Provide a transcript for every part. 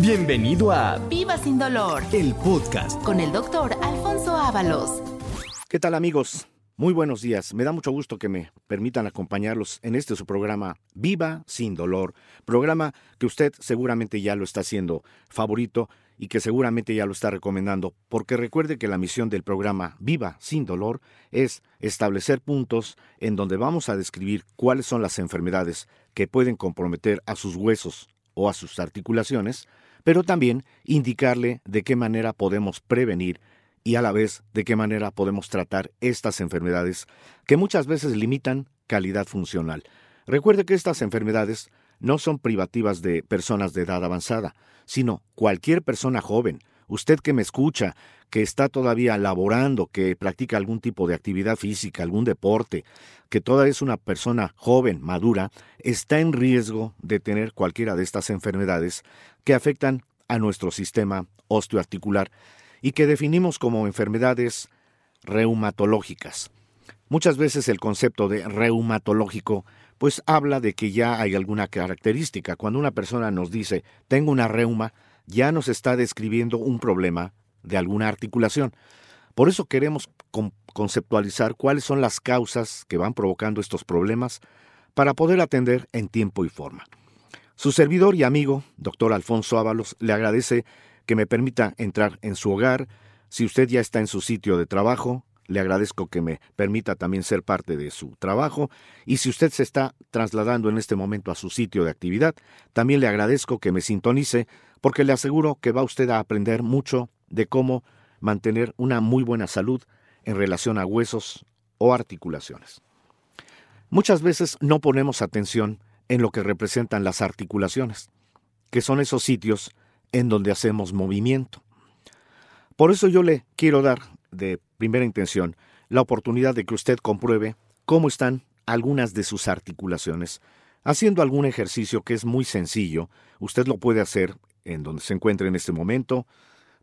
Bienvenido a Viva sin dolor el podcast. con el doctor Alfonso Ábalos. ¿Qué tal amigos? Muy buenos días. Me da mucho gusto que me permitan acompañarlos en este su programa Viva sin dolor, programa que usted seguramente ya lo está haciendo favorito y que seguramente ya lo está recomendando, porque recuerde que la misión del programa Viva sin dolor es establecer puntos en donde vamos a describir cuáles son las enfermedades que pueden comprometer a sus huesos o a sus articulaciones, pero también indicarle de qué manera podemos prevenir y a la vez de qué manera podemos tratar estas enfermedades que muchas veces limitan calidad funcional. Recuerde que estas enfermedades no son privativas de personas de edad avanzada, sino cualquier persona joven, usted que me escucha, que está todavía laborando, que practica algún tipo de actividad física, algún deporte, que todavía es una persona joven, madura, está en riesgo de tener cualquiera de estas enfermedades que afectan a nuestro sistema osteoarticular y que definimos como enfermedades reumatológicas. Muchas veces el concepto de reumatológico pues habla de que ya hay alguna característica. Cuando una persona nos dice tengo una reuma, ya nos está describiendo un problema de alguna articulación. Por eso queremos conceptualizar cuáles son las causas que van provocando estos problemas para poder atender en tiempo y forma. Su servidor y amigo, doctor Alfonso Ábalos, le agradece que me permita entrar en su hogar. Si usted ya está en su sitio de trabajo, le agradezco que me permita también ser parte de su trabajo. Y si usted se está trasladando en este momento a su sitio de actividad, también le agradezco que me sintonice, porque le aseguro que va usted a aprender mucho de cómo mantener una muy buena salud en relación a huesos o articulaciones. Muchas veces no ponemos atención en lo que representan las articulaciones, que son esos sitios en donde hacemos movimiento. Por eso yo le quiero dar de primera intención la oportunidad de que usted compruebe cómo están algunas de sus articulaciones, haciendo algún ejercicio que es muy sencillo. Usted lo puede hacer en donde se encuentre en este momento.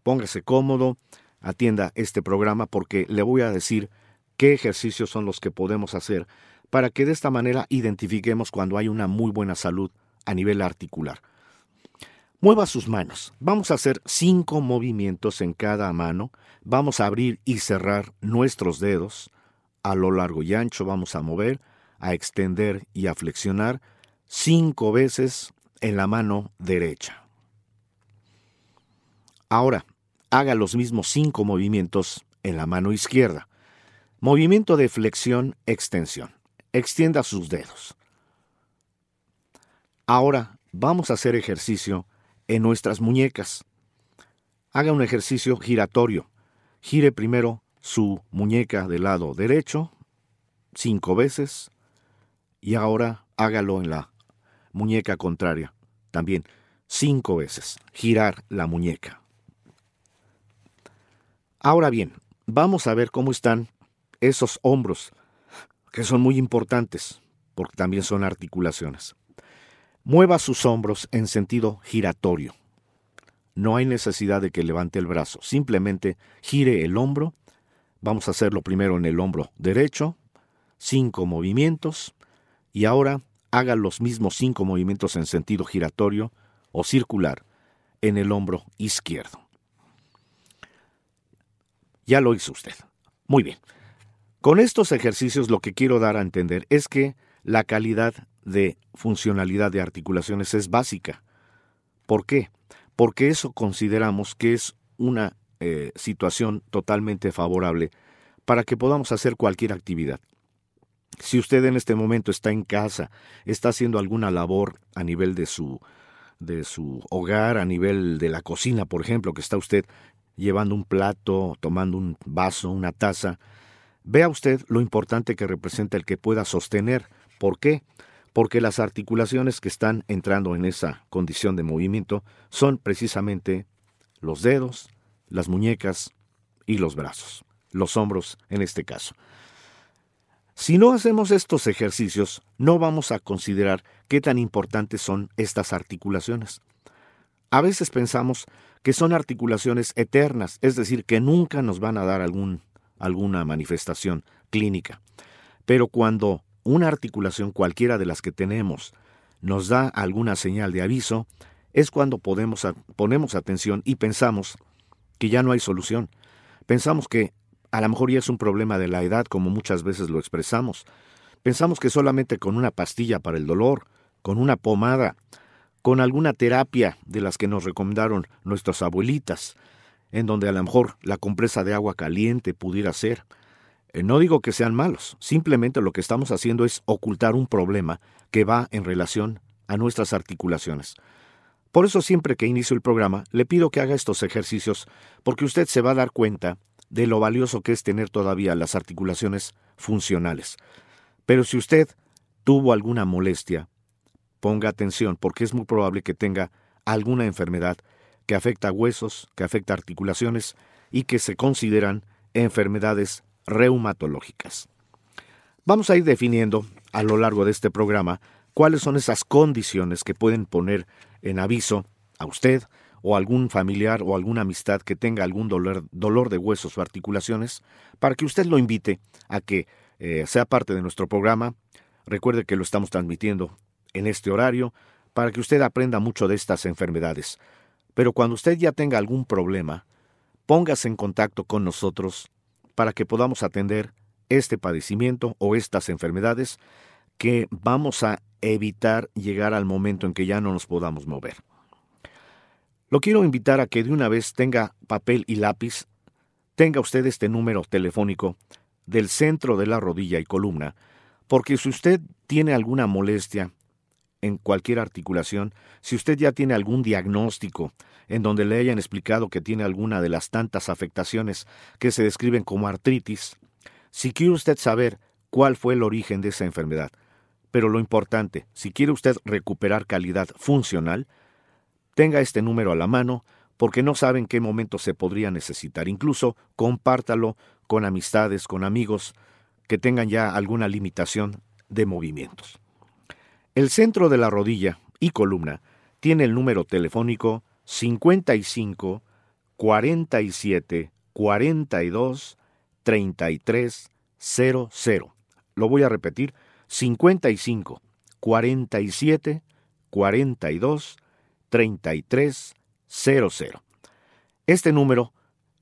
Póngase cómodo, atienda este programa porque le voy a decir qué ejercicios son los que podemos hacer para que de esta manera identifiquemos cuando hay una muy buena salud a nivel articular. Mueva sus manos. Vamos a hacer cinco movimientos en cada mano. Vamos a abrir y cerrar nuestros dedos. A lo largo y ancho vamos a mover, a extender y a flexionar cinco veces en la mano derecha. Ahora, haga los mismos cinco movimientos en la mano izquierda. Movimiento de flexión-extensión. Extienda sus dedos. Ahora vamos a hacer ejercicio en nuestras muñecas. Haga un ejercicio giratorio. Gire primero su muñeca del lado derecho cinco veces y ahora hágalo en la muñeca contraria también cinco veces. Girar la muñeca. Ahora bien, vamos a ver cómo están esos hombros, que son muy importantes, porque también son articulaciones. Mueva sus hombros en sentido giratorio. No hay necesidad de que levante el brazo, simplemente gire el hombro. Vamos a hacerlo primero en el hombro derecho, cinco movimientos, y ahora haga los mismos cinco movimientos en sentido giratorio o circular en el hombro izquierdo. Ya lo hizo usted. Muy bien. Con estos ejercicios lo que quiero dar a entender es que la calidad de funcionalidad de articulaciones es básica. ¿Por qué? Porque eso consideramos que es una eh, situación totalmente favorable para que podamos hacer cualquier actividad. Si usted en este momento está en casa, está haciendo alguna labor a nivel de su de su hogar, a nivel de la cocina, por ejemplo, que está usted llevando un plato, tomando un vaso, una taza, vea usted lo importante que representa el que pueda sostener. ¿Por qué? porque las articulaciones que están entrando en esa condición de movimiento son precisamente los dedos, las muñecas y los brazos, los hombros en este caso. Si no hacemos estos ejercicios, no vamos a considerar qué tan importantes son estas articulaciones. A veces pensamos que son articulaciones eternas, es decir, que nunca nos van a dar alguna manifestación clínica. Pero cuando una articulación cualquiera de las que tenemos nos da alguna señal de aviso, es cuando podemos, ponemos atención y pensamos que ya no hay solución. Pensamos que a lo mejor ya es un problema de la edad, como muchas veces lo expresamos. Pensamos que solamente con una pastilla para el dolor, con una pomada, con alguna terapia de las que nos recomendaron nuestras abuelitas, en donde a lo mejor la compresa de agua caliente pudiera ser. Eh, no digo que sean malos, simplemente lo que estamos haciendo es ocultar un problema que va en relación a nuestras articulaciones. Por eso siempre que inicio el programa le pido que haga estos ejercicios porque usted se va a dar cuenta de lo valioso que es tener todavía las articulaciones funcionales. Pero si usted tuvo alguna molestia, ponga atención porque es muy probable que tenga alguna enfermedad que afecta huesos, que afecta articulaciones y que se consideran enfermedades reumatológicas. Vamos a ir definiendo a lo largo de este programa cuáles son esas condiciones que pueden poner en aviso a usted o algún familiar o alguna amistad que tenga algún dolor, de huesos o articulaciones, para que usted lo invite a que eh, sea parte de nuestro programa. Recuerde que lo estamos transmitiendo en este horario para que usted aprenda mucho de estas enfermedades. Pero cuando usted ya tenga algún problema, póngase en contacto con nosotros para que podamos atender este padecimiento o estas enfermedades que vamos a evitar llegar al momento en que ya no nos podamos mover. Lo quiero invitar a que de una vez tenga papel y lápiz, tenga usted este número telefónico del centro de la rodilla y columna, porque si usted tiene alguna molestia en cualquier articulación, si usted ya tiene algún diagnóstico en donde le hayan explicado que tiene alguna de las tantas afectaciones que se describen como artritis, si quiere usted saber cuál fue el origen de esa enfermedad, pero lo importante, si quiere usted recuperar calidad funcional, tenga este número a la mano porque no sabe en qué momento se podría necesitar. Incluso compártalo con amistades, con amigos que tengan ya alguna limitación de movimientos. El centro de la rodilla y columna tiene el número telefónico 55 47 42 33 00. Lo voy a repetir, 55 47 42 33 00. Este número,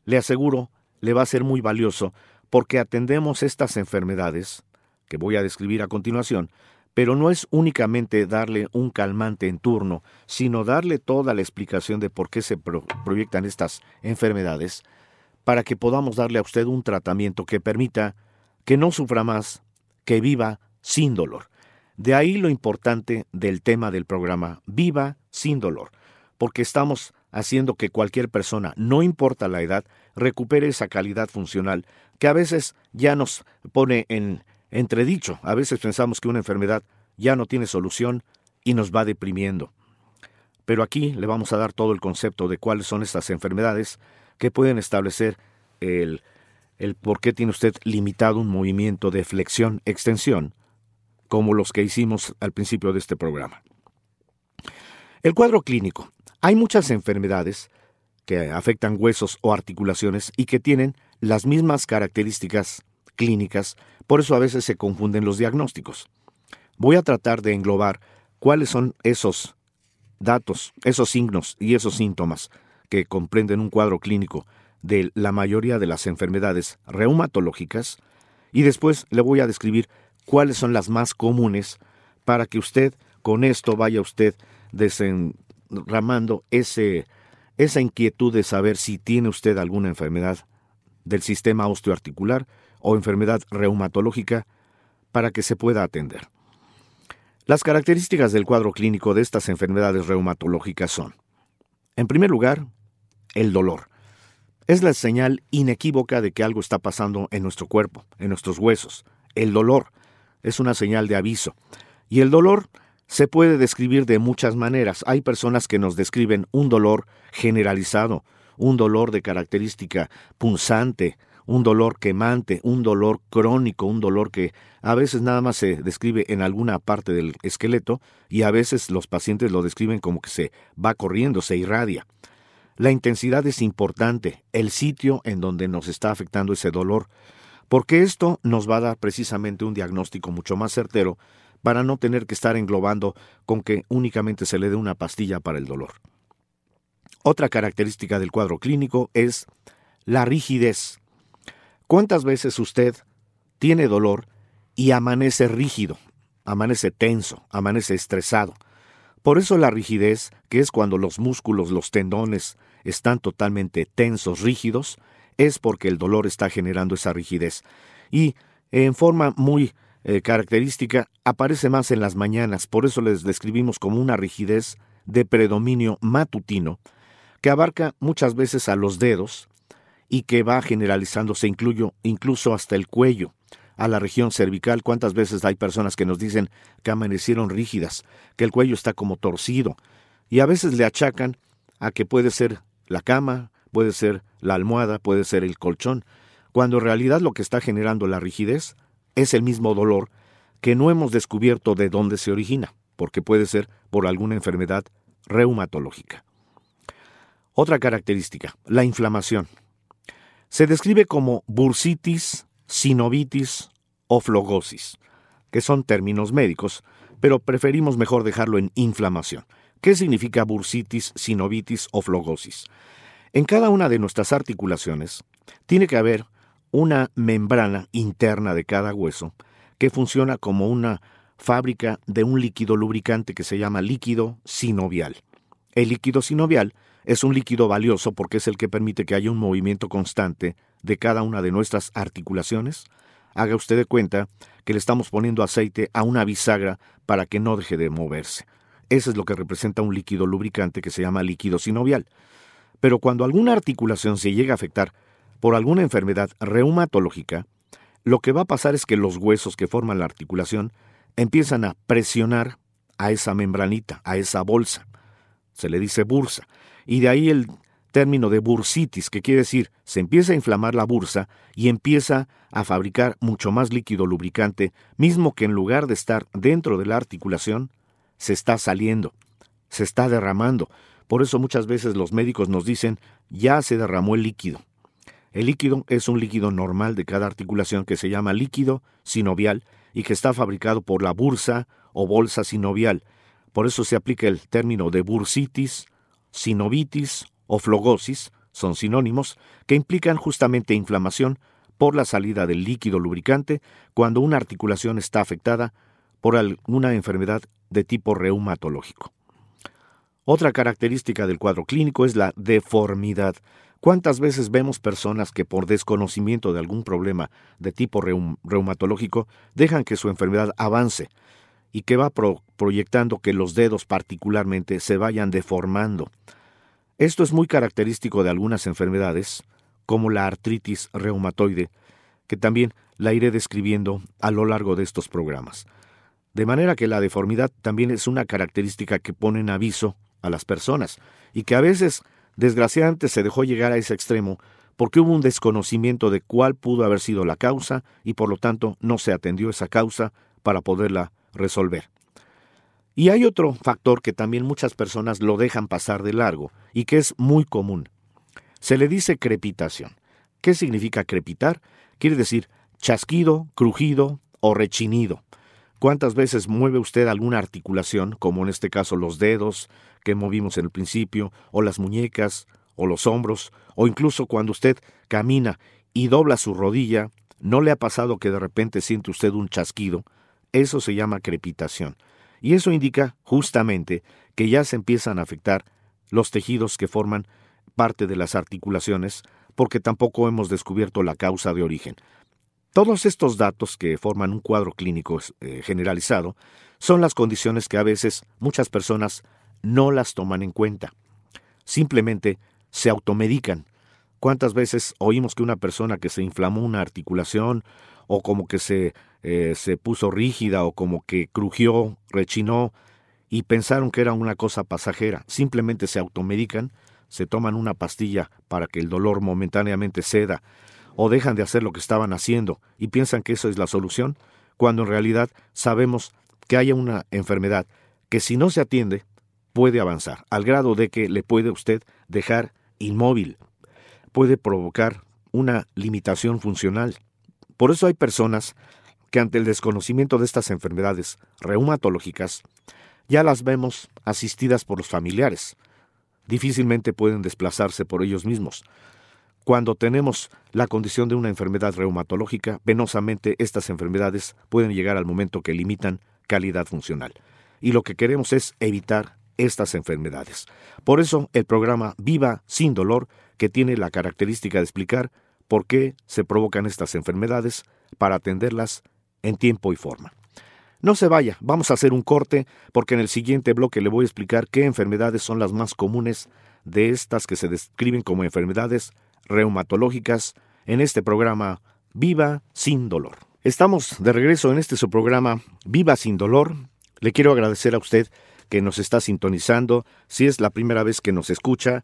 le aseguro, le va a ser muy valioso porque atendemos estas enfermedades, que voy a describir a continuación, pero no es únicamente darle un calmante en turno, sino darle toda la explicación de por qué se proyectan estas enfermedades, para que podamos darle a usted un tratamiento que permita que no sufra más, que viva sin dolor. De ahí lo importante del tema del programa, viva sin dolor, porque estamos haciendo que cualquier persona, no importa la edad, recupere esa calidad funcional que a veces ya nos pone en entredicho. A veces pensamos que una enfermedad ya no tiene solución y nos va deprimiendo. Pero aquí le vamos a dar todo el concepto de cuáles son estas enfermedades que pueden establecer el, el por qué tiene usted limitado un movimiento de flexión-extensión, como los que hicimos al principio de este programa. El cuadro clínico. Hay muchas enfermedades que afectan huesos o articulaciones y que tienen las mismas características clínicas, por eso a veces se confunden los diagnósticos. Voy a tratar de englobar cuáles son esos datos, esos signos y esos síntomas que comprenden un cuadro clínico de la mayoría de las enfermedades reumatológicas y después le voy a describir cuáles son las más comunes para que usted con esto vaya usted desenramando ese, esa inquietud de saber si tiene usted alguna enfermedad del sistema osteoarticular o enfermedad reumatológica para que se pueda atender. Las características del cuadro clínico de estas enfermedades reumatológicas son, en primer lugar, el dolor. Es la señal inequívoca de que algo está pasando en nuestro cuerpo, en nuestros huesos. El dolor es una señal de aviso. Y el dolor se puede describir de muchas maneras. Hay personas que nos describen un dolor generalizado, un dolor de característica punzante, un dolor quemante, un dolor crónico, un dolor que a veces nada más se describe en alguna parte del esqueleto y a veces los pacientes lo describen como que se va corriendo, se irradia. La intensidad es importante, el sitio en donde nos está afectando ese dolor, porque esto nos va a dar precisamente un diagnóstico mucho más certero para no tener que estar englobando con que únicamente se le dé una pastilla para el dolor. Otra característica del cuadro clínico es la rigidez. ¿Cuántas veces usted tiene dolor y amanece rígido, amanece tenso, amanece estresado? Por eso la rigidez, que es cuando los músculos, los tendones están totalmente tensos, rígidos, es porque el dolor está generando esa rigidez. Y en forma muy eh, característica aparece más en las mañanas, por eso les describimos como una rigidez de predominio matutino, que abarca muchas veces a los dedos y que va generalizándose incluyo, incluso hasta el cuello, a la región cervical. ¿Cuántas veces hay personas que nos dicen que amanecieron rígidas, que el cuello está como torcido? Y a veces le achacan a que puede ser la cama, puede ser la almohada, puede ser el colchón, cuando en realidad lo que está generando la rigidez es el mismo dolor que no hemos descubierto de dónde se origina, porque puede ser por alguna enfermedad reumatológica. Otra característica, la inflamación. Se describe como bursitis, sinovitis o flogosis, que son términos médicos, pero preferimos mejor dejarlo en inflamación. ¿Qué significa bursitis, sinovitis o flogosis? En cada una de nuestras articulaciones tiene que haber una membrana interna de cada hueso que funciona como una fábrica de un líquido lubricante que se llama líquido sinovial. El líquido sinovial es un líquido valioso porque es el que permite que haya un movimiento constante de cada una de nuestras articulaciones. Haga usted de cuenta que le estamos poniendo aceite a una bisagra para que no deje de moverse. Eso es lo que representa un líquido lubricante que se llama líquido sinovial. Pero cuando alguna articulación se llega a afectar por alguna enfermedad reumatológica, lo que va a pasar es que los huesos que forman la articulación empiezan a presionar a esa membranita, a esa bolsa. Se le dice bursa. Y de ahí el término de bursitis, que quiere decir se empieza a inflamar la bursa y empieza a fabricar mucho más líquido lubricante, mismo que en lugar de estar dentro de la articulación, se está saliendo, se está derramando. Por eso muchas veces los médicos nos dicen ya se derramó el líquido. El líquido es un líquido normal de cada articulación que se llama líquido sinovial y que está fabricado por la bursa o bolsa sinovial. Por eso se aplica el término de bursitis, sinovitis o flogosis, son sinónimos, que implican justamente inflamación por la salida del líquido lubricante cuando una articulación está afectada por alguna enfermedad de tipo reumatológico. Otra característica del cuadro clínico es la deformidad. ¿Cuántas veces vemos personas que por desconocimiento de algún problema de tipo reumatológico dejan que su enfermedad avance y que va proyectando que los dedos particularmente se vayan deformando? Esto es muy característico de algunas enfermedades, como la artritis reumatoide, que también la iré describiendo a lo largo de estos programas. De manera que la deformidad también es una característica que pone en aviso a las personas y que a veces Desgraciadamente se dejó llegar a ese extremo porque hubo un desconocimiento de cuál pudo haber sido la causa y por lo tanto no se atendió esa causa para poderla resolver. Y hay otro factor que también muchas personas lo dejan pasar de largo y que es muy común. Se le dice crepitación. ¿Qué significa crepitar? Quiere decir chasquido, crujido o rechinido. ¿Cuántas veces mueve usted alguna articulación, como en este caso los dedos que movimos en el principio, o las muñecas, o los hombros, o incluso cuando usted camina y dobla su rodilla, ¿no le ha pasado que de repente siente usted un chasquido? Eso se llama crepitación. Y eso indica justamente que ya se empiezan a afectar los tejidos que forman parte de las articulaciones, porque tampoco hemos descubierto la causa de origen. Todos estos datos que forman un cuadro clínico eh, generalizado son las condiciones que a veces muchas personas no las toman en cuenta. Simplemente se automedican. ¿Cuántas veces oímos que una persona que se inflamó una articulación o como que se, eh, se puso rígida o como que crujió, rechinó y pensaron que era una cosa pasajera? Simplemente se automedican, se toman una pastilla para que el dolor momentáneamente ceda o dejan de hacer lo que estaban haciendo y piensan que eso es la solución, cuando en realidad sabemos que hay una enfermedad que si no se atiende puede avanzar, al grado de que le puede usted dejar inmóvil, puede provocar una limitación funcional. Por eso hay personas que ante el desconocimiento de estas enfermedades reumatológicas, ya las vemos asistidas por los familiares. Difícilmente pueden desplazarse por ellos mismos. Cuando tenemos la condición de una enfermedad reumatológica, penosamente estas enfermedades pueden llegar al momento que limitan calidad funcional. Y lo que queremos es evitar estas enfermedades. Por eso el programa Viva sin dolor, que tiene la característica de explicar por qué se provocan estas enfermedades para atenderlas en tiempo y forma. No se vaya, vamos a hacer un corte porque en el siguiente bloque le voy a explicar qué enfermedades son las más comunes de estas que se describen como enfermedades reumatológicas en este programa Viva sin dolor. Estamos de regreso en este su programa Viva sin dolor. Le quiero agradecer a usted que nos está sintonizando. Si es la primera vez que nos escucha,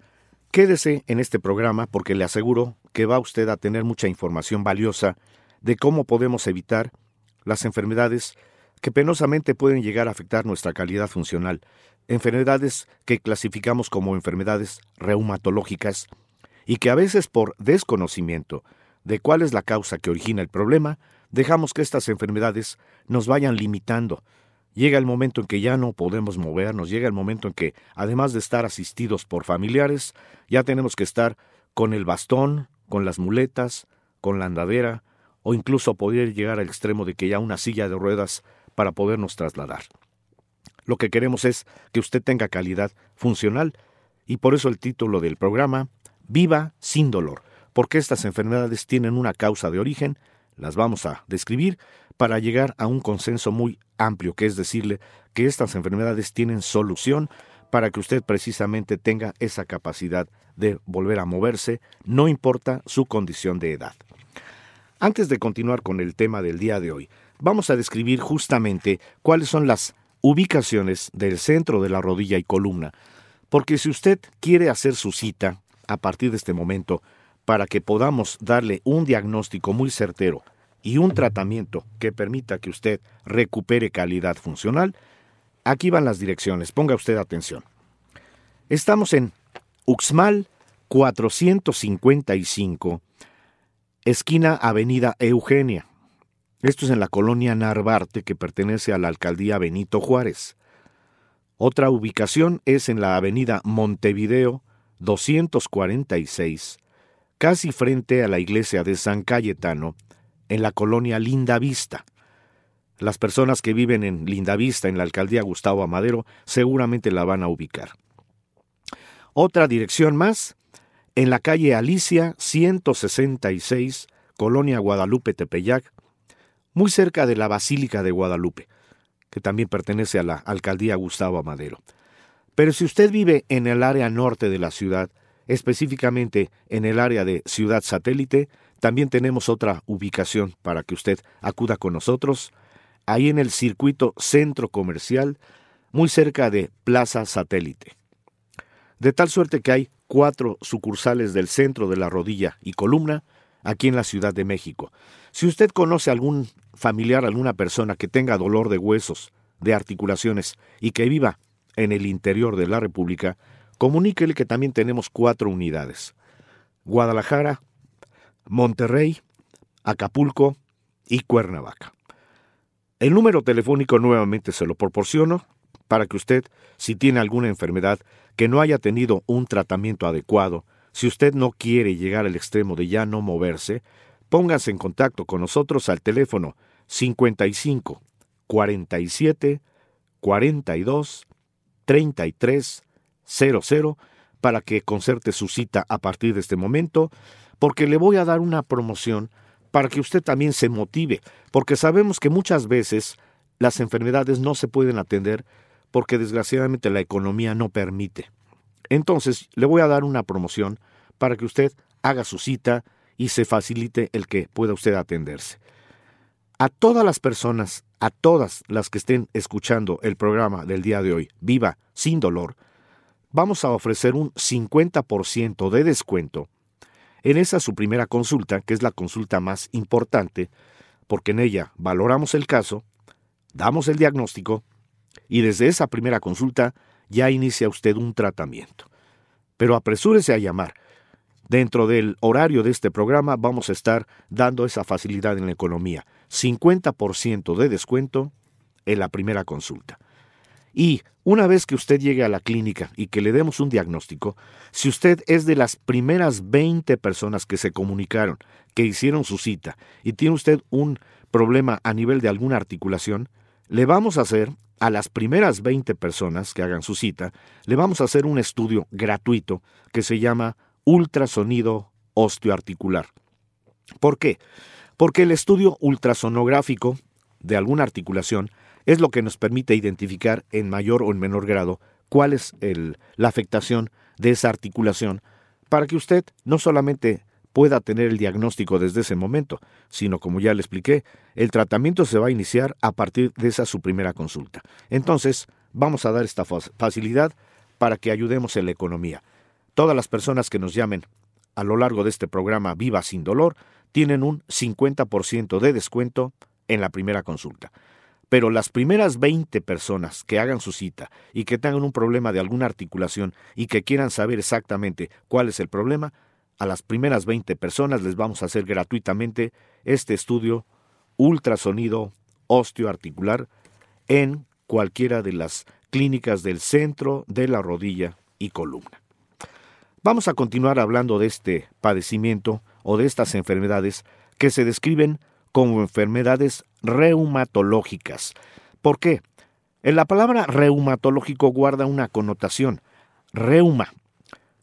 quédese en este programa porque le aseguro que va usted a tener mucha información valiosa de cómo podemos evitar las enfermedades que penosamente pueden llegar a afectar nuestra calidad funcional, enfermedades que clasificamos como enfermedades reumatológicas y que a veces por desconocimiento de cuál es la causa que origina el problema, dejamos que estas enfermedades nos vayan limitando. Llega el momento en que ya no podemos movernos, llega el momento en que, además de estar asistidos por familiares, ya tenemos que estar con el bastón, con las muletas, con la andadera, o incluso poder llegar al extremo de que ya una silla de ruedas para podernos trasladar. Lo que queremos es que usted tenga calidad funcional y por eso el título del programa Viva sin dolor, porque estas enfermedades tienen una causa de origen, las vamos a describir para llegar a un consenso muy amplio, que es decirle que estas enfermedades tienen solución para que usted precisamente tenga esa capacidad de volver a moverse, no importa su condición de edad. Antes de continuar con el tema del día de hoy, vamos a describir justamente cuáles son las ubicaciones del centro de la rodilla y columna, porque si usted quiere hacer su cita, a partir de este momento para que podamos darle un diagnóstico muy certero y un tratamiento que permita que usted recupere calidad funcional, aquí van las direcciones, ponga usted atención. Estamos en Uxmal 455, esquina Avenida Eugenia. Esto es en la colonia Narvarte que pertenece a la alcaldía Benito Juárez. Otra ubicación es en la avenida Montevideo 246, casi frente a la iglesia de San Cayetano, en la colonia Linda Vista. Las personas que viven en Linda Vista, en la alcaldía Gustavo Amadero, seguramente la van a ubicar. Otra dirección más, en la calle Alicia 166, colonia Guadalupe Tepeyac, muy cerca de la Basílica de Guadalupe, que también pertenece a la alcaldía Gustavo Amadero. Pero si usted vive en el área norte de la ciudad, específicamente en el área de Ciudad Satélite, también tenemos otra ubicación para que usted acuda con nosotros, ahí en el circuito centro comercial, muy cerca de Plaza Satélite. De tal suerte que hay cuatro sucursales del centro de la rodilla y columna aquí en la Ciudad de México. Si usted conoce algún familiar, alguna persona que tenga dolor de huesos, de articulaciones y que viva en el interior de la República, comuníquele que también tenemos cuatro unidades. Guadalajara, Monterrey, Acapulco y Cuernavaca. El número telefónico nuevamente se lo proporciono para que usted, si tiene alguna enfermedad que no haya tenido un tratamiento adecuado, si usted no quiere llegar al extremo de ya no moverse, póngase en contacto con nosotros al teléfono 55 47 42 3300 para que concerte su cita a partir de este momento, porque le voy a dar una promoción para que usted también se motive, porque sabemos que muchas veces las enfermedades no se pueden atender porque desgraciadamente la economía no permite. Entonces, le voy a dar una promoción para que usted haga su cita y se facilite el que pueda usted atenderse. A todas las personas a todas las que estén escuchando el programa del día de hoy, Viva sin dolor, vamos a ofrecer un 50% de descuento en esa su primera consulta, que es la consulta más importante, porque en ella valoramos el caso, damos el diagnóstico y desde esa primera consulta ya inicia usted un tratamiento. Pero apresúrese a llamar. Dentro del horario de este programa vamos a estar dando esa facilidad en la economía. 50% de descuento en la primera consulta. Y una vez que usted llegue a la clínica y que le demos un diagnóstico, si usted es de las primeras 20 personas que se comunicaron, que hicieron su cita, y tiene usted un problema a nivel de alguna articulación, le vamos a hacer a las primeras 20 personas que hagan su cita, le vamos a hacer un estudio gratuito que se llama ultrasonido osteoarticular. ¿Por qué? Porque el estudio ultrasonográfico de alguna articulación es lo que nos permite identificar en mayor o en menor grado cuál es la afectación de esa articulación para que usted no solamente pueda tener el diagnóstico desde ese momento, sino como ya le expliqué, el tratamiento se va a iniciar a partir de esa su primera consulta. Entonces, vamos a dar esta facilidad para que ayudemos en la economía. Todas las personas que nos llamen a lo largo de este programa Viva sin dolor tienen un 50% de descuento en la primera consulta. Pero las primeras 20 personas que hagan su cita y que tengan un problema de alguna articulación y que quieran saber exactamente cuál es el problema, a las primeras 20 personas les vamos a hacer gratuitamente este estudio ultrasonido osteoarticular en cualquiera de las clínicas del centro de la rodilla y columna. Vamos a continuar hablando de este padecimiento o de estas enfermedades que se describen como enfermedades reumatológicas. ¿Por qué? En la palabra reumatológico guarda una connotación. Reuma.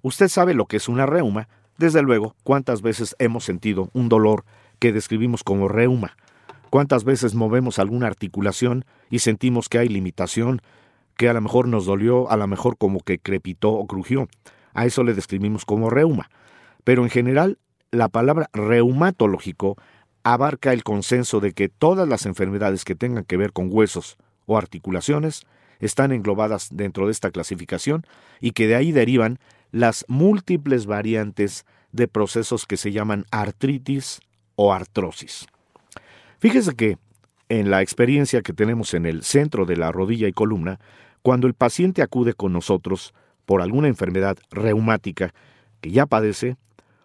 Usted sabe lo que es una reuma. Desde luego, ¿cuántas veces hemos sentido un dolor que describimos como reuma? ¿Cuántas veces movemos alguna articulación y sentimos que hay limitación, que a lo mejor nos dolió, a lo mejor como que crepitó o crujió? A eso le describimos como reuma. Pero en general, la palabra reumatológico abarca el consenso de que todas las enfermedades que tengan que ver con huesos o articulaciones están englobadas dentro de esta clasificación y que de ahí derivan las múltiples variantes de procesos que se llaman artritis o artrosis. Fíjese que en la experiencia que tenemos en el centro de la rodilla y columna, cuando el paciente acude con nosotros por alguna enfermedad reumática que ya padece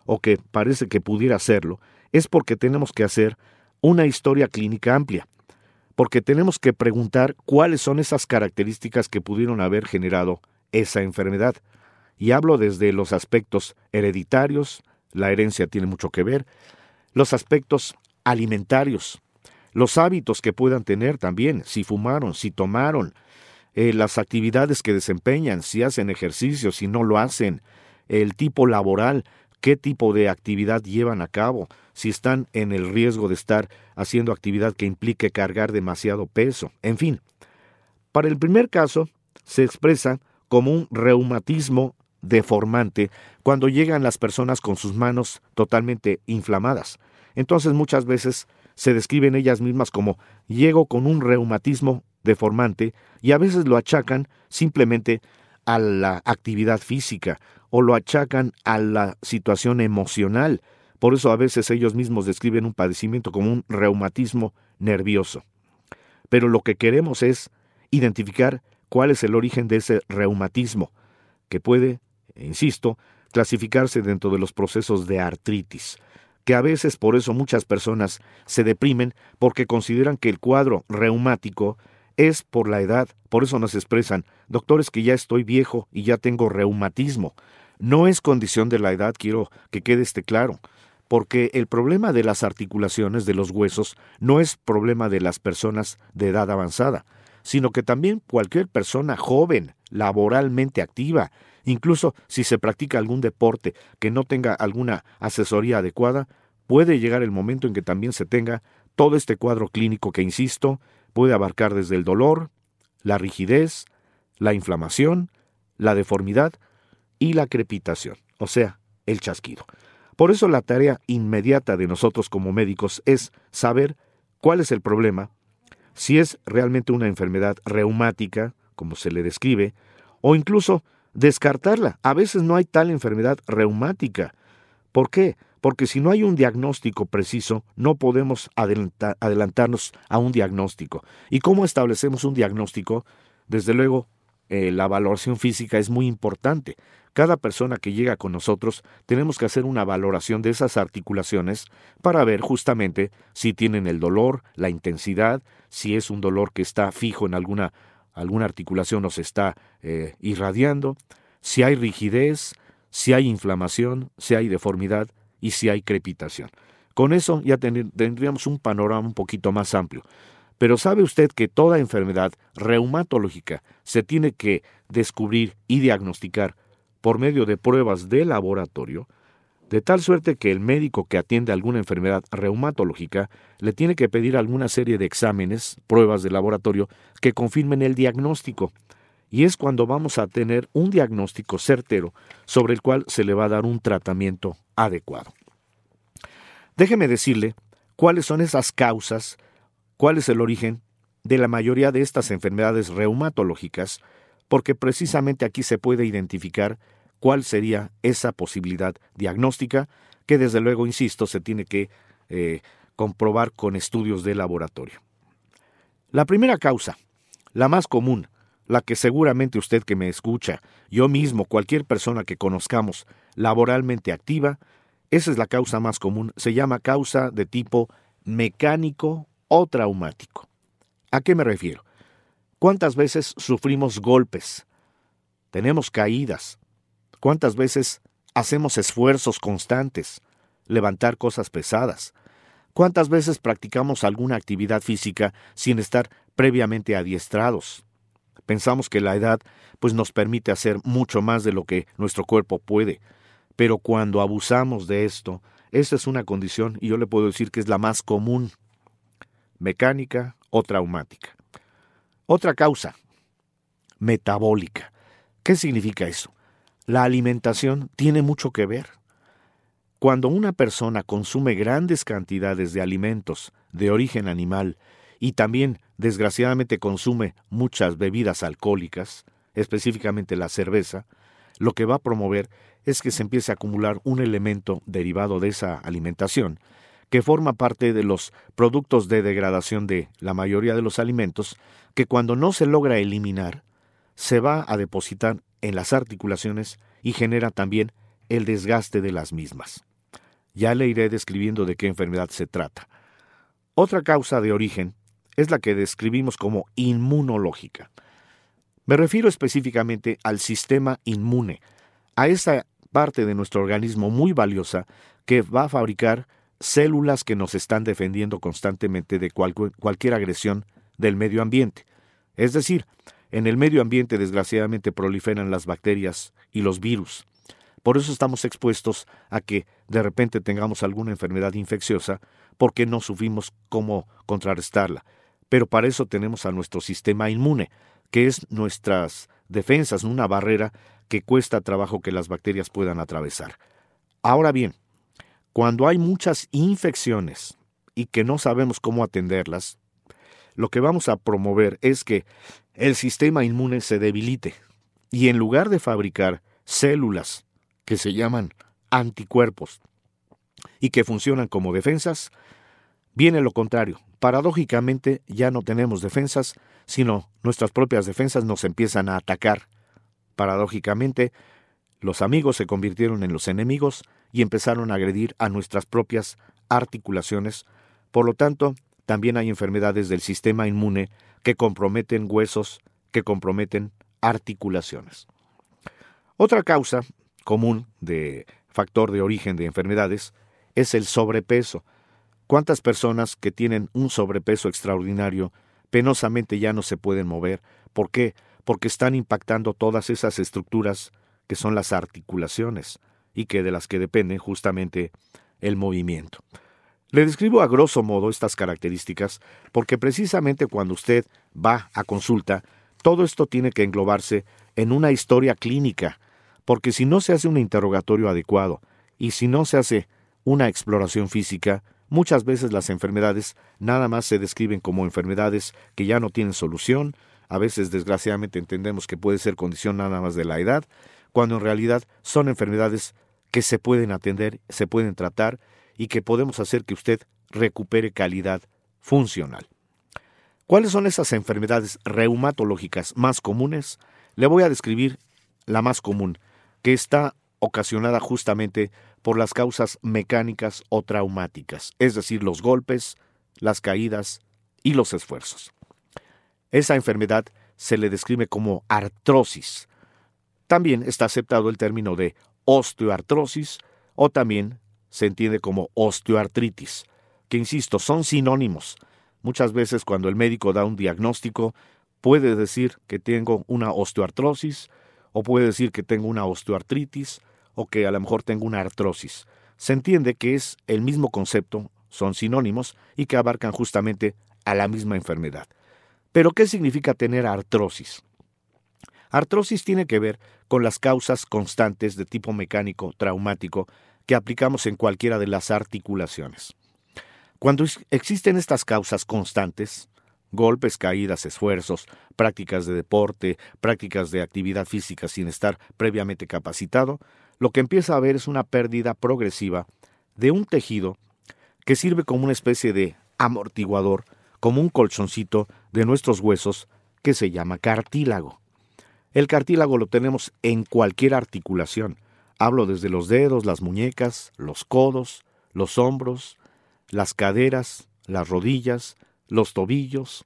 o que parece que pudiera serlo, es porque tenemos que hacer una historia clínica amplia, porque tenemos que preguntar cuáles son esas características que pudieron haber generado esa enfermedad. Y hablo desde los aspectos hereditarios, la herencia tiene mucho que ver, los aspectos alimentarios, los hábitos que puedan tener también, si fumaron, si tomaron, eh, las actividades que desempeñan, si hacen ejercicio, si no lo hacen, el tipo laboral, qué tipo de actividad llevan a cabo, si están en el riesgo de estar haciendo actividad que implique cargar demasiado peso, en fin. Para el primer caso, se expresa como un reumatismo deformante cuando llegan las personas con sus manos totalmente inflamadas. Entonces muchas veces se describen ellas mismas como llego con un reumatismo deformante y a veces lo achacan simplemente a la actividad física o lo achacan a la situación emocional por eso a veces ellos mismos describen un padecimiento como un reumatismo nervioso. Pero lo que queremos es identificar cuál es el origen de ese reumatismo, que puede, insisto, clasificarse dentro de los procesos de artritis, que a veces por eso muchas personas se deprimen porque consideran que el cuadro reumático es por la edad, por eso nos expresan, doctores que ya estoy viejo y ya tengo reumatismo. No es condición de la edad, quiero que quede este claro porque el problema de las articulaciones de los huesos no es problema de las personas de edad avanzada, sino que también cualquier persona joven, laboralmente activa, incluso si se practica algún deporte que no tenga alguna asesoría adecuada, puede llegar el momento en que también se tenga todo este cuadro clínico que, insisto, puede abarcar desde el dolor, la rigidez, la inflamación, la deformidad y la crepitación, o sea, el chasquido. Por eso la tarea inmediata de nosotros como médicos es saber cuál es el problema, si es realmente una enfermedad reumática, como se le describe, o incluso descartarla. A veces no hay tal enfermedad reumática. ¿Por qué? Porque si no hay un diagnóstico preciso, no podemos adelantarnos a un diagnóstico. ¿Y cómo establecemos un diagnóstico? Desde luego, eh, la valoración física es muy importante. Cada persona que llega con nosotros tenemos que hacer una valoración de esas articulaciones para ver justamente si tienen el dolor, la intensidad, si es un dolor que está fijo en alguna, alguna articulación o se está eh, irradiando, si hay rigidez, si hay inflamación, si hay deformidad y si hay crepitación. Con eso ya tendríamos un panorama un poquito más amplio. Pero ¿sabe usted que toda enfermedad reumatológica se tiene que descubrir y diagnosticar por medio de pruebas de laboratorio? De tal suerte que el médico que atiende alguna enfermedad reumatológica le tiene que pedir alguna serie de exámenes, pruebas de laboratorio, que confirmen el diagnóstico. Y es cuando vamos a tener un diagnóstico certero sobre el cual se le va a dar un tratamiento adecuado. Déjeme decirle cuáles son esas causas cuál es el origen de la mayoría de estas enfermedades reumatológicas, porque precisamente aquí se puede identificar cuál sería esa posibilidad diagnóstica que desde luego, insisto, se tiene que eh, comprobar con estudios de laboratorio. La primera causa, la más común, la que seguramente usted que me escucha, yo mismo, cualquier persona que conozcamos laboralmente activa, esa es la causa más común, se llama causa de tipo mecánico o traumático. ¿A qué me refiero? ¿Cuántas veces sufrimos golpes? Tenemos caídas. ¿Cuántas veces hacemos esfuerzos constantes? Levantar cosas pesadas. ¿Cuántas veces practicamos alguna actividad física sin estar previamente adiestrados? Pensamos que la edad pues nos permite hacer mucho más de lo que nuestro cuerpo puede, pero cuando abusamos de esto, esa es una condición y yo le puedo decir que es la más común mecánica o traumática. Otra causa, metabólica. ¿Qué significa eso? La alimentación tiene mucho que ver. Cuando una persona consume grandes cantidades de alimentos de origen animal y también, desgraciadamente, consume muchas bebidas alcohólicas, específicamente la cerveza, lo que va a promover es que se empiece a acumular un elemento derivado de esa alimentación que forma parte de los productos de degradación de la mayoría de los alimentos, que cuando no se logra eliminar, se va a depositar en las articulaciones y genera también el desgaste de las mismas. Ya le iré describiendo de qué enfermedad se trata. Otra causa de origen es la que describimos como inmunológica. Me refiero específicamente al sistema inmune, a esa parte de nuestro organismo muy valiosa que va a fabricar células que nos están defendiendo constantemente de cualquier agresión del medio ambiente. Es decir, en el medio ambiente desgraciadamente proliferan las bacterias y los virus. Por eso estamos expuestos a que de repente tengamos alguna enfermedad infecciosa porque no supimos cómo contrarrestarla. Pero para eso tenemos a nuestro sistema inmune, que es nuestras defensas, una barrera que cuesta trabajo que las bacterias puedan atravesar. Ahora bien, cuando hay muchas infecciones y que no sabemos cómo atenderlas, lo que vamos a promover es que el sistema inmune se debilite y en lugar de fabricar células que se llaman anticuerpos y que funcionan como defensas, viene lo contrario. Paradójicamente ya no tenemos defensas, sino nuestras propias defensas nos empiezan a atacar. Paradójicamente, los amigos se convirtieron en los enemigos y empezaron a agredir a nuestras propias articulaciones. Por lo tanto, también hay enfermedades del sistema inmune que comprometen huesos, que comprometen articulaciones. Otra causa común de factor de origen de enfermedades es el sobrepeso. ¿Cuántas personas que tienen un sobrepeso extraordinario penosamente ya no se pueden mover? ¿Por qué? Porque están impactando todas esas estructuras que son las articulaciones y que de las que depende justamente el movimiento. Le describo a grosso modo estas características porque precisamente cuando usted va a consulta, todo esto tiene que englobarse en una historia clínica, porque si no se hace un interrogatorio adecuado y si no se hace una exploración física, muchas veces las enfermedades nada más se describen como enfermedades que ya no tienen solución, a veces desgraciadamente entendemos que puede ser condición nada más de la edad, cuando en realidad son enfermedades que se pueden atender, se pueden tratar y que podemos hacer que usted recupere calidad funcional. ¿Cuáles son esas enfermedades reumatológicas más comunes? Le voy a describir la más común, que está ocasionada justamente por las causas mecánicas o traumáticas, es decir, los golpes, las caídas y los esfuerzos. Esa enfermedad se le describe como artrosis. También está aceptado el término de osteoartrosis o también se entiende como osteoartritis, que insisto, son sinónimos. Muchas veces cuando el médico da un diagnóstico, puede decir que tengo una osteoartrosis o puede decir que tengo una osteoartritis o que a lo mejor tengo una artrosis. Se entiende que es el mismo concepto, son sinónimos y que abarcan justamente a la misma enfermedad. Pero ¿qué significa tener artrosis? Artrosis tiene que ver con las causas constantes de tipo mecánico traumático que aplicamos en cualquiera de las articulaciones. Cuando existen estas causas constantes, golpes, caídas, esfuerzos, prácticas de deporte, prácticas de actividad física sin estar previamente capacitado, lo que empieza a haber es una pérdida progresiva de un tejido que sirve como una especie de amortiguador, como un colchoncito de nuestros huesos que se llama cartílago. El cartílago lo tenemos en cualquier articulación. Hablo desde los dedos, las muñecas, los codos, los hombros, las caderas, las rodillas, los tobillos,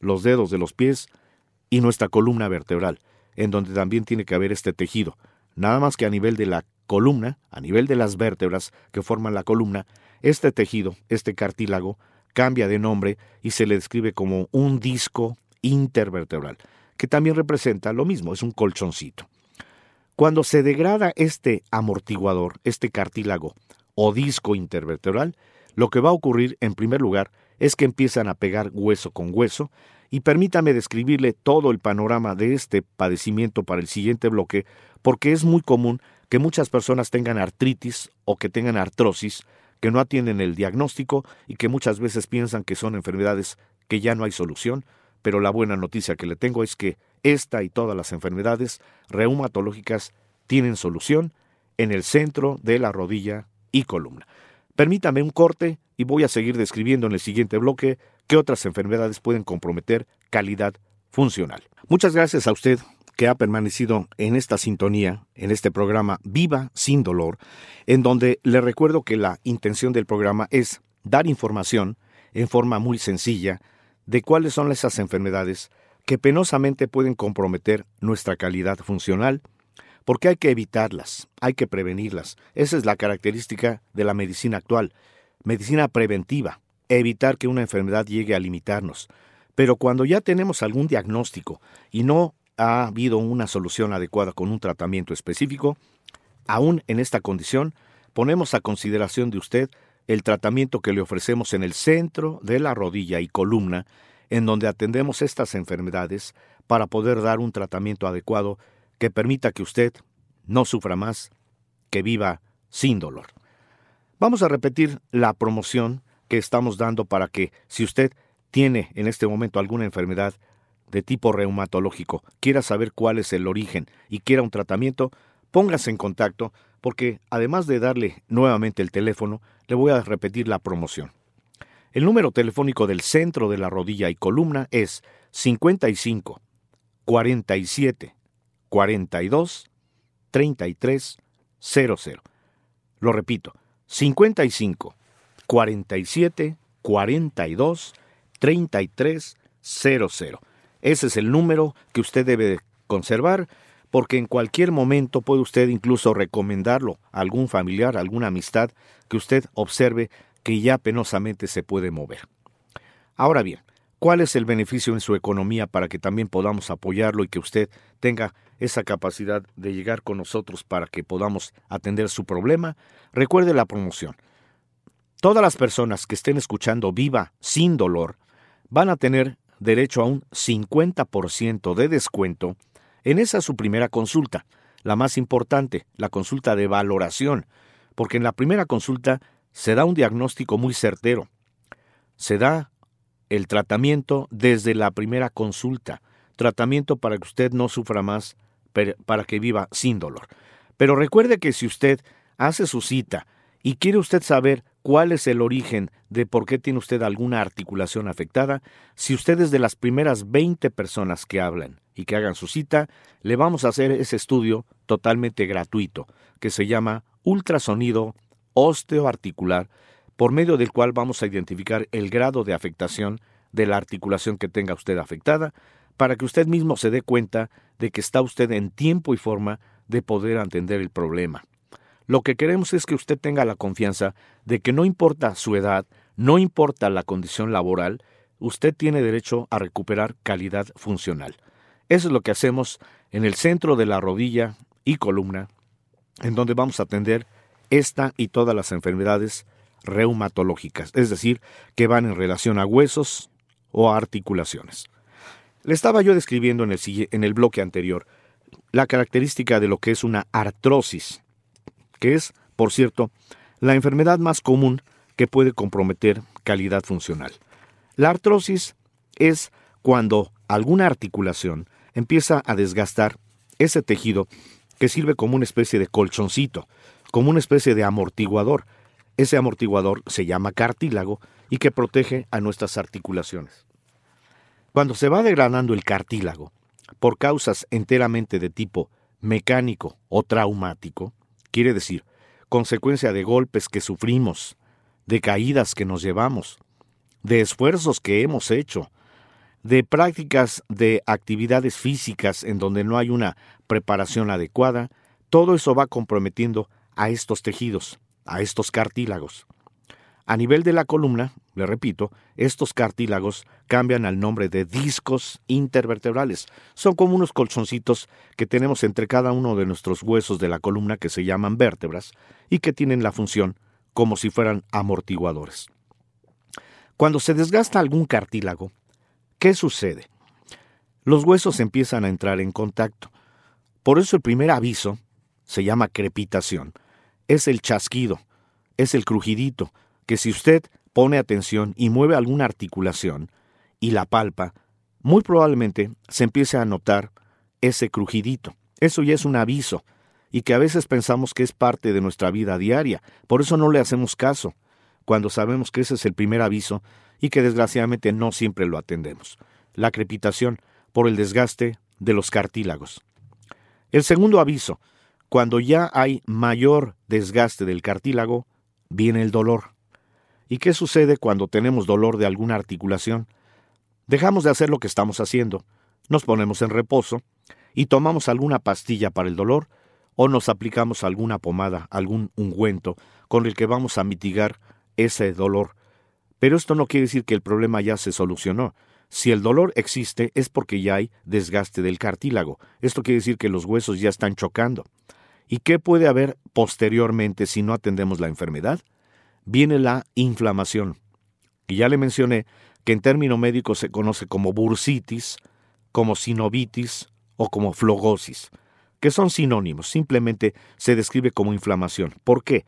los dedos de los pies y nuestra columna vertebral, en donde también tiene que haber este tejido. Nada más que a nivel de la columna, a nivel de las vértebras que forman la columna, este tejido, este cartílago, cambia de nombre y se le describe como un disco intervertebral, que también representa lo mismo, es un colchoncito. Cuando se degrada este amortiguador, este cartílago o disco intervertebral, lo que va a ocurrir en primer lugar es que empiezan a pegar hueso con hueso, y permítame describirle todo el panorama de este padecimiento para el siguiente bloque, porque es muy común que muchas personas tengan artritis o que tengan artrosis, que no atienden el diagnóstico y que muchas veces piensan que son enfermedades que ya no hay solución, pero la buena noticia que le tengo es que esta y todas las enfermedades reumatológicas tienen solución en el centro de la rodilla y columna. Permítame un corte y voy a seguir describiendo en el siguiente bloque qué otras enfermedades pueden comprometer calidad funcional. Muchas gracias a usted que ha permanecido en esta sintonía, en este programa Viva sin dolor, en donde le recuerdo que la intención del programa es dar información en forma muy sencilla de cuáles son esas enfermedades que penosamente pueden comprometer nuestra calidad funcional porque hay que evitarlas, hay que prevenirlas. Esa es la característica de la medicina actual, medicina preventiva, evitar que una enfermedad llegue a limitarnos. Pero cuando ya tenemos algún diagnóstico y no ha habido una solución adecuada con un tratamiento específico, aún en esta condición, ponemos a consideración de usted el tratamiento que le ofrecemos en el centro de la rodilla y columna, en donde atendemos estas enfermedades para poder dar un tratamiento adecuado que permita que usted no sufra más, que viva sin dolor. Vamos a repetir la promoción que estamos dando para que si usted tiene en este momento alguna enfermedad de tipo reumatológico, quiera saber cuál es el origen y quiera un tratamiento, póngase en contacto porque además de darle nuevamente el teléfono, le voy a repetir la promoción. El número telefónico del centro de la rodilla y columna es 55 47 42 33 00. Lo repito, 55 47 42 33 00. Ese es el número que usted debe conservar porque en cualquier momento puede usted incluso recomendarlo a algún familiar, a alguna amistad que usted observe que ya penosamente se puede mover. Ahora bien, ¿cuál es el beneficio en su economía para que también podamos apoyarlo y que usted tenga esa capacidad de llegar con nosotros para que podamos atender su problema, recuerde la promoción. Todas las personas que estén escuchando viva sin dolor van a tener derecho a un 50% de descuento en esa su primera consulta, la más importante, la consulta de valoración, porque en la primera consulta se da un diagnóstico muy certero. Se da el tratamiento desde la primera consulta, tratamiento para que usted no sufra más para que viva sin dolor. Pero recuerde que si usted hace su cita y quiere usted saber cuál es el origen de por qué tiene usted alguna articulación afectada, si usted es de las primeras 20 personas que hablan y que hagan su cita, le vamos a hacer ese estudio totalmente gratuito, que se llama ultrasonido osteoarticular, por medio del cual vamos a identificar el grado de afectación de la articulación que tenga usted afectada, para que usted mismo se dé cuenta de que está usted en tiempo y forma de poder atender el problema. Lo que queremos es que usted tenga la confianza de que no importa su edad, no importa la condición laboral, usted tiene derecho a recuperar calidad funcional. Eso es lo que hacemos en el centro de la rodilla y columna, en donde vamos a atender esta y todas las enfermedades reumatológicas, es decir, que van en relación a huesos o a articulaciones. Le estaba yo describiendo en el, en el bloque anterior la característica de lo que es una artrosis, que es, por cierto, la enfermedad más común que puede comprometer calidad funcional. La artrosis es cuando alguna articulación empieza a desgastar ese tejido que sirve como una especie de colchoncito, como una especie de amortiguador. Ese amortiguador se llama cartílago y que protege a nuestras articulaciones. Cuando se va degradando el cartílago, por causas enteramente de tipo mecánico o traumático, quiere decir, consecuencia de golpes que sufrimos, de caídas que nos llevamos, de esfuerzos que hemos hecho, de prácticas de actividades físicas en donde no hay una preparación adecuada, todo eso va comprometiendo a estos tejidos, a estos cartílagos. A nivel de la columna, le repito, estos cartílagos cambian al nombre de discos intervertebrales. Son como unos colchoncitos que tenemos entre cada uno de nuestros huesos de la columna que se llaman vértebras y que tienen la función como si fueran amortiguadores. Cuando se desgasta algún cartílago, ¿qué sucede? Los huesos empiezan a entrar en contacto. Por eso el primer aviso se llama crepitación. Es el chasquido, es el crujidito, que si usted pone atención y mueve alguna articulación y la palpa, muy probablemente se empiece a notar ese crujidito. Eso ya es un aviso, y que a veces pensamos que es parte de nuestra vida diaria, por eso no le hacemos caso cuando sabemos que ese es el primer aviso y que desgraciadamente no siempre lo atendemos. La crepitación por el desgaste de los cartílagos. El segundo aviso, cuando ya hay mayor desgaste del cartílago, viene el dolor. ¿Y qué sucede cuando tenemos dolor de alguna articulación? Dejamos de hacer lo que estamos haciendo, nos ponemos en reposo y tomamos alguna pastilla para el dolor o nos aplicamos alguna pomada, algún ungüento con el que vamos a mitigar ese dolor. Pero esto no quiere decir que el problema ya se solucionó. Si el dolor existe es porque ya hay desgaste del cartílago. Esto quiere decir que los huesos ya están chocando. ¿Y qué puede haber posteriormente si no atendemos la enfermedad? Viene la inflamación. Y ya le mencioné que en término médico se conoce como bursitis, como sinovitis o como flogosis, que son sinónimos, simplemente se describe como inflamación. ¿Por qué?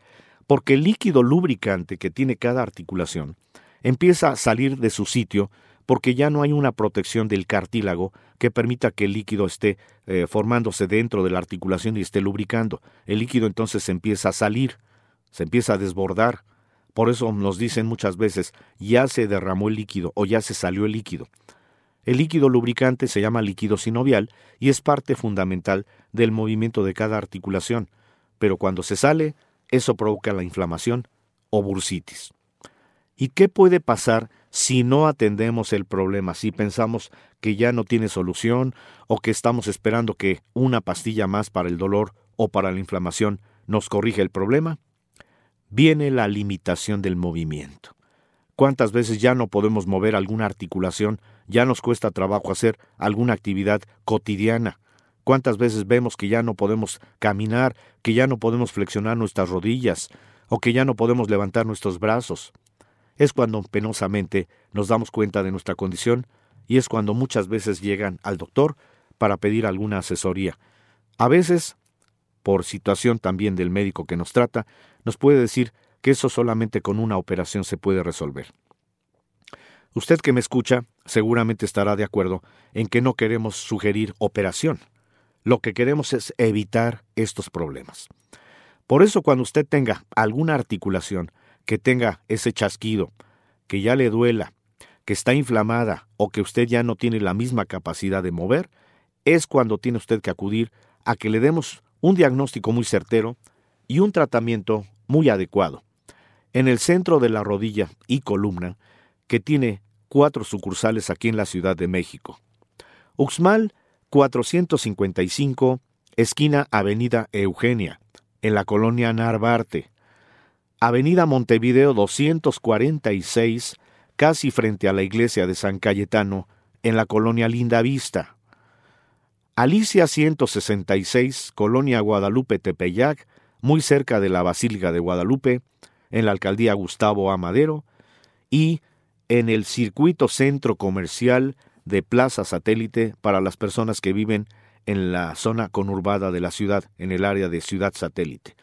porque el líquido lubricante que tiene cada articulación empieza a salir de su sitio porque ya no hay una protección del cartílago que permita que el líquido esté eh, formándose dentro de la articulación y esté lubricando. El líquido entonces empieza a salir, se empieza a desbordar. Por eso nos dicen muchas veces, ya se derramó el líquido o ya se salió el líquido. El líquido lubricante se llama líquido sinovial y es parte fundamental del movimiento de cada articulación, pero cuando se sale, eso provoca la inflamación o bursitis. ¿Y qué puede pasar si no atendemos el problema, si pensamos que ya no tiene solución o que estamos esperando que una pastilla más para el dolor o para la inflamación nos corrija el problema? Viene la limitación del movimiento. ¿Cuántas veces ya no podemos mover alguna articulación, ya nos cuesta trabajo hacer alguna actividad cotidiana? ¿Cuántas veces vemos que ya no podemos caminar, que ya no podemos flexionar nuestras rodillas o que ya no podemos levantar nuestros brazos? Es cuando penosamente nos damos cuenta de nuestra condición y es cuando muchas veces llegan al doctor para pedir alguna asesoría. A veces, por situación también del médico que nos trata, nos puede decir que eso solamente con una operación se puede resolver. Usted que me escucha seguramente estará de acuerdo en que no queremos sugerir operación. Lo que queremos es evitar estos problemas. Por eso cuando usted tenga alguna articulación que tenga ese chasquido, que ya le duela, que está inflamada o que usted ya no tiene la misma capacidad de mover, es cuando tiene usted que acudir a que le demos un diagnóstico muy certero y un tratamiento muy adecuado. En el centro de la rodilla y columna, que tiene cuatro sucursales aquí en la Ciudad de México. Uxmal 455, esquina Avenida Eugenia, en la colonia Narvarte. Avenida Montevideo 246, casi frente a la iglesia de San Cayetano, en la colonia Linda Vista. Alicia 166, Colonia Guadalupe Tepeyac, muy cerca de la Basílica de Guadalupe, en la alcaldía Gustavo Amadero, y en el circuito centro comercial de Plaza Satélite para las personas que viven en la zona conurbada de la ciudad, en el área de Ciudad Satélite.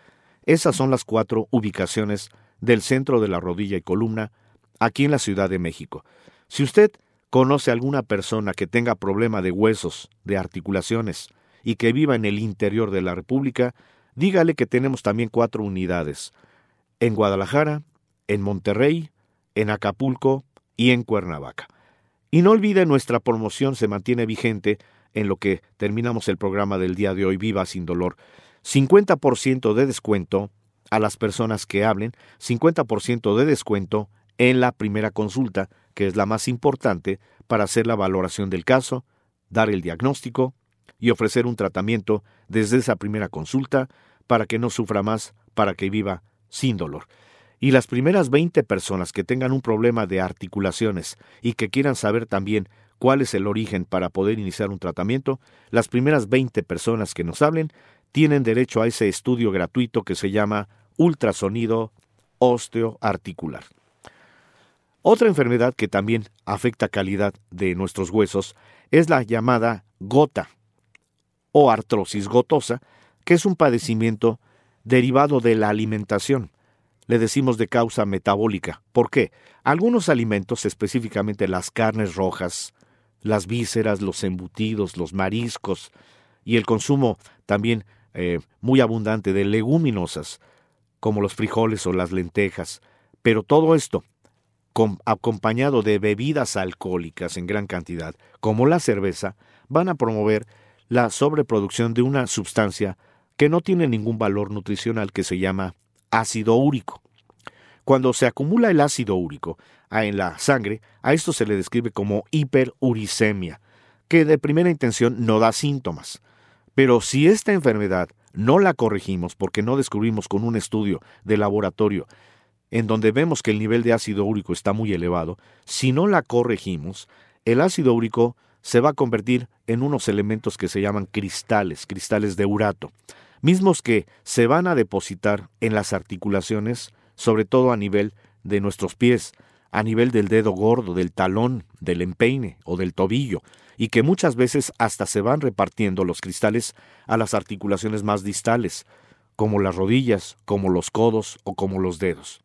Esas son las cuatro ubicaciones del centro de la rodilla y columna aquí en la Ciudad de México. Si usted conoce alguna persona que tenga problema de huesos, de articulaciones, y que viva en el interior de la República, dígale que tenemos también cuatro unidades, en Guadalajara, en Monterrey, en Acapulco y en Cuernavaca. Y no olvide, nuestra promoción se mantiene vigente en lo que terminamos el programa del día de hoy, Viva sin dolor. 50% de descuento a las personas que hablen, 50% de descuento en la primera consulta, que es la más importante para hacer la valoración del caso, dar el diagnóstico y ofrecer un tratamiento desde esa primera consulta para que no sufra más, para que viva sin dolor. Y las primeras 20 personas que tengan un problema de articulaciones y que quieran saber también cuál es el origen para poder iniciar un tratamiento, las primeras 20 personas que nos hablen tienen derecho a ese estudio gratuito que se llama ultrasonido osteoarticular. Otra enfermedad que también afecta calidad de nuestros huesos es la llamada gota o artrosis gotosa, que es un padecimiento derivado de la alimentación. Le decimos de causa metabólica. ¿Por qué? Algunos alimentos, específicamente las carnes rojas, las vísceras, los embutidos, los mariscos y el consumo también eh, muy abundante de leguminosas, como los frijoles o las lentejas. Pero todo esto acompañado de bebidas alcohólicas en gran cantidad, como la cerveza, van a promover la sobreproducción de una sustancia que no tiene ningún valor nutricional que se llama ácido úrico. Cuando se acumula el ácido úrico ah, en la sangre, a esto se le describe como hiperuricemia, que de primera intención no da síntomas. Pero si esta enfermedad no la corregimos porque no descubrimos con un estudio de laboratorio en donde vemos que el nivel de ácido úrico está muy elevado, si no la corregimos, el ácido úrico se va a convertir en unos elementos que se llaman cristales, cristales de urato, mismos que se van a depositar en las articulaciones, sobre todo a nivel de nuestros pies, a nivel del dedo gordo, del talón, del empeine o del tobillo, y que muchas veces hasta se van repartiendo los cristales a las articulaciones más distales, como las rodillas, como los codos o como los dedos.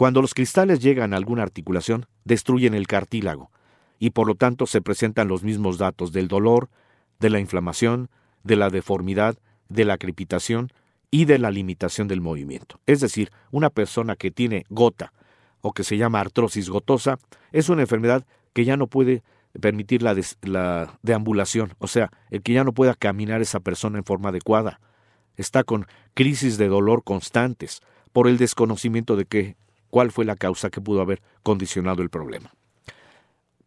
Cuando los cristales llegan a alguna articulación, destruyen el cartílago, y por lo tanto se presentan los mismos datos del dolor, de la inflamación, de la deformidad, de la crepitación y de la limitación del movimiento. Es decir, una persona que tiene gota o que se llama artrosis gotosa es una enfermedad que ya no puede permitir la, la deambulación, o sea, el que ya no pueda caminar esa persona en forma adecuada. Está con crisis de dolor constantes por el desconocimiento de que cuál fue la causa que pudo haber condicionado el problema.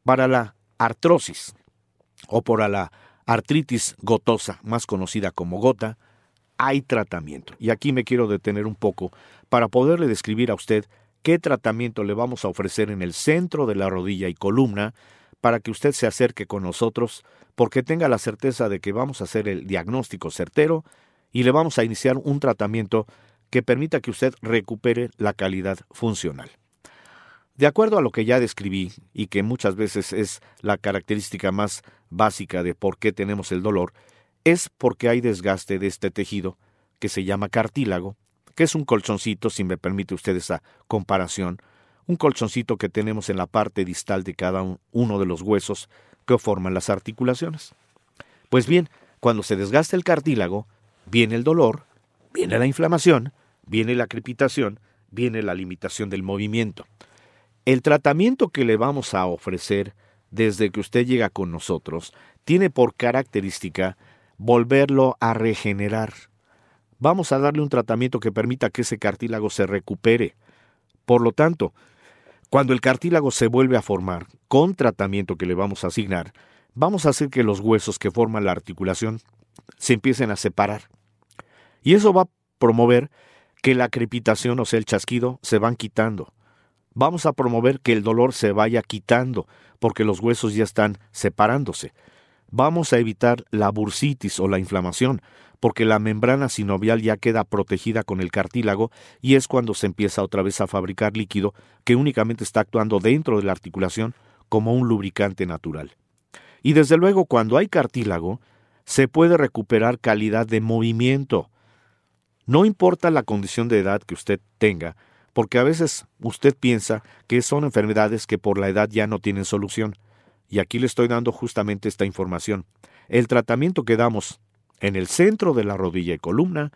Para la artrosis o para la artritis gotosa, más conocida como gota, hay tratamiento. Y aquí me quiero detener un poco para poderle describir a usted qué tratamiento le vamos a ofrecer en el centro de la rodilla y columna para que usted se acerque con nosotros, porque tenga la certeza de que vamos a hacer el diagnóstico certero y le vamos a iniciar un tratamiento que permita que usted recupere la calidad funcional. De acuerdo a lo que ya describí y que muchas veces es la característica más básica de por qué tenemos el dolor, es porque hay desgaste de este tejido que se llama cartílago, que es un colchoncito, si me permite usted esa comparación, un colchoncito que tenemos en la parte distal de cada uno de los huesos que forman las articulaciones. Pues bien, cuando se desgasta el cartílago, viene el dolor, viene la inflamación, viene la crepitación, viene la limitación del movimiento. El tratamiento que le vamos a ofrecer desde que usted llega con nosotros, tiene por característica volverlo a regenerar. Vamos a darle un tratamiento que permita que ese cartílago se recupere. Por lo tanto, cuando el cartílago se vuelve a formar, con tratamiento que le vamos a asignar, vamos a hacer que los huesos que forman la articulación se empiecen a separar. Y eso va a promover que la crepitación, o sea, el chasquido, se van quitando. Vamos a promover que el dolor se vaya quitando, porque los huesos ya están separándose. Vamos a evitar la bursitis o la inflamación, porque la membrana sinovial ya queda protegida con el cartílago y es cuando se empieza otra vez a fabricar líquido que únicamente está actuando dentro de la articulación como un lubricante natural. Y desde luego cuando hay cartílago, se puede recuperar calidad de movimiento. No importa la condición de edad que usted tenga, porque a veces usted piensa que son enfermedades que por la edad ya no tienen solución. Y aquí le estoy dando justamente esta información. El tratamiento que damos en el centro de la rodilla y columna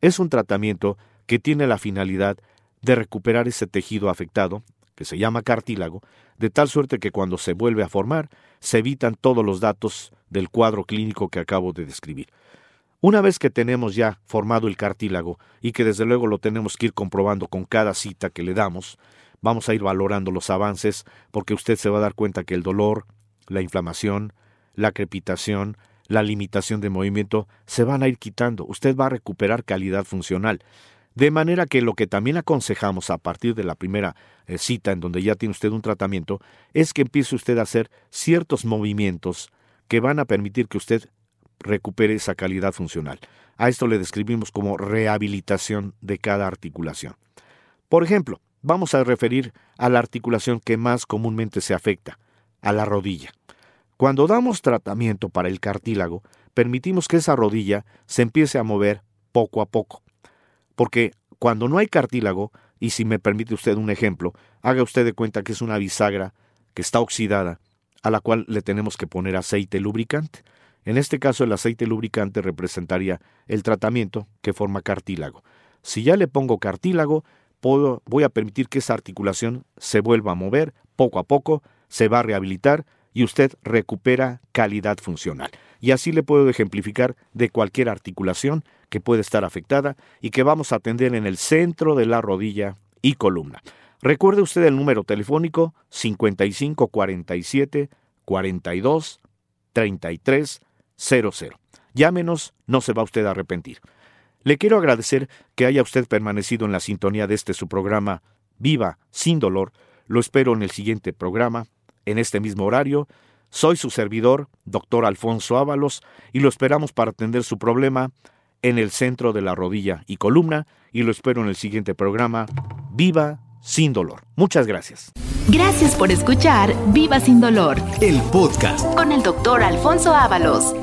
es un tratamiento que tiene la finalidad de recuperar ese tejido afectado, que se llama cartílago, de tal suerte que cuando se vuelve a formar, se evitan todos los datos del cuadro clínico que acabo de describir. Una vez que tenemos ya formado el cartílago y que desde luego lo tenemos que ir comprobando con cada cita que le damos, vamos a ir valorando los avances porque usted se va a dar cuenta que el dolor, la inflamación, la crepitación, la limitación de movimiento se van a ir quitando. Usted va a recuperar calidad funcional. De manera que lo que también aconsejamos a partir de la primera eh, cita en donde ya tiene usted un tratamiento es que empiece usted a hacer ciertos movimientos que van a permitir que usted recupere esa calidad funcional. A esto le describimos como rehabilitación de cada articulación. Por ejemplo, vamos a referir a la articulación que más comúnmente se afecta, a la rodilla. Cuando damos tratamiento para el cartílago, permitimos que esa rodilla se empiece a mover poco a poco. Porque cuando no hay cartílago, y si me permite usted un ejemplo, haga usted de cuenta que es una bisagra que está oxidada, a la cual le tenemos que poner aceite lubricante. En este caso el aceite lubricante representaría el tratamiento que forma cartílago. Si ya le pongo cartílago, voy a permitir que esa articulación se vuelva a mover poco a poco, se va a rehabilitar y usted recupera calidad funcional. Y así le puedo ejemplificar de cualquier articulación que puede estar afectada y que vamos a atender en el centro de la rodilla y columna. Recuerde usted el número telefónico 5547 42 33 00. Llámenos, no se va usted a arrepentir. Le quiero agradecer que haya usted permanecido en la sintonía de este su programa Viva sin dolor. Lo espero en el siguiente programa, en este mismo horario. Soy su servidor, doctor Alfonso Ábalos, y lo esperamos para atender su problema en el centro de la rodilla y columna, y lo espero en el siguiente programa Viva sin dolor. Muchas gracias. Gracias por escuchar Viva sin dolor El podcast. con el doctor Alfonso Ábalos.